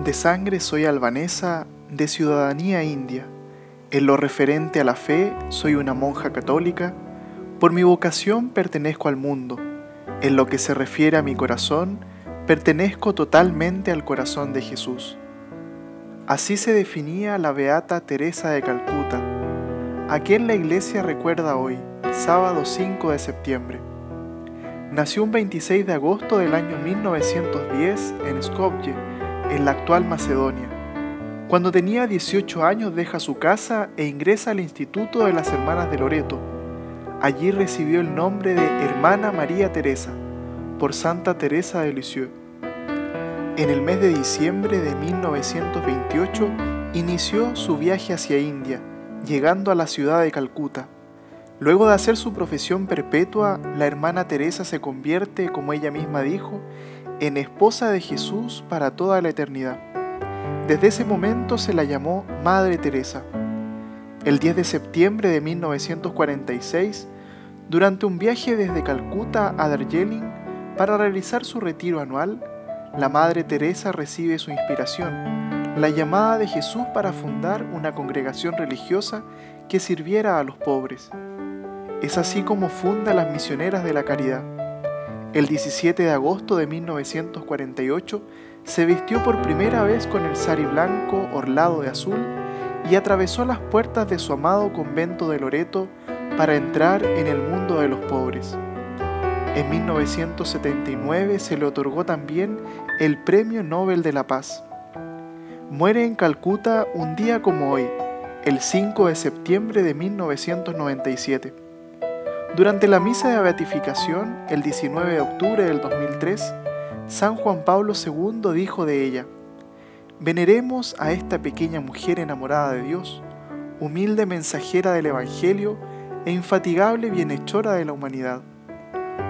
De sangre soy albanesa, de ciudadanía india. En lo referente a la fe, soy una monja católica. Por mi vocación pertenezco al mundo. En lo que se refiere a mi corazón, pertenezco totalmente al corazón de Jesús. Así se definía la beata Teresa de Calcuta, a quien la iglesia recuerda hoy, sábado 5 de septiembre. Nació un 26 de agosto del año 1910 en Skopje, en la actual Macedonia. Cuando tenía 18 años deja su casa e ingresa al Instituto de las Hermanas de Loreto. Allí recibió el nombre de Hermana María Teresa, por Santa Teresa de Lisieux. En el mes de diciembre de 1928 inició su viaje hacia India, llegando a la ciudad de Calcuta. Luego de hacer su profesión perpetua, la hermana Teresa se convierte, como ella misma dijo, en esposa de Jesús para toda la eternidad. Desde ese momento se la llamó Madre Teresa. El 10 de septiembre de 1946, durante un viaje desde Calcuta a Darjeeling para realizar su retiro anual, la Madre Teresa recibe su inspiración, la llamada de Jesús para fundar una congregación religiosa que sirviera a los pobres. Es así como funda las Misioneras de la Caridad el 17 de agosto de 1948 se vistió por primera vez con el sari blanco orlado de azul y atravesó las puertas de su amado convento de Loreto para entrar en el mundo de los pobres. En 1979 se le otorgó también el Premio Nobel de la Paz. Muere en Calcuta un día como hoy, el 5 de septiembre de 1997. Durante la misa de beatificación, el 19 de octubre del 2003, San Juan Pablo II dijo de ella, Veneremos a esta pequeña mujer enamorada de Dios, humilde mensajera del Evangelio e infatigable bienhechora de la humanidad.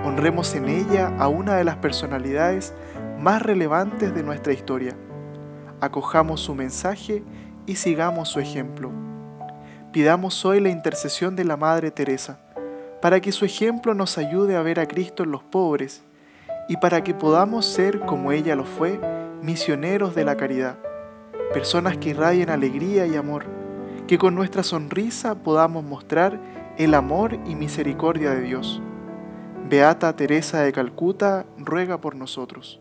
Honremos en ella a una de las personalidades más relevantes de nuestra historia. Acojamos su mensaje y sigamos su ejemplo. Pidamos hoy la intercesión de la Madre Teresa para que su ejemplo nos ayude a ver a Cristo en los pobres y para que podamos ser, como ella lo fue, misioneros de la caridad, personas que irradien alegría y amor, que con nuestra sonrisa podamos mostrar el amor y misericordia de Dios. Beata Teresa de Calcuta ruega por nosotros.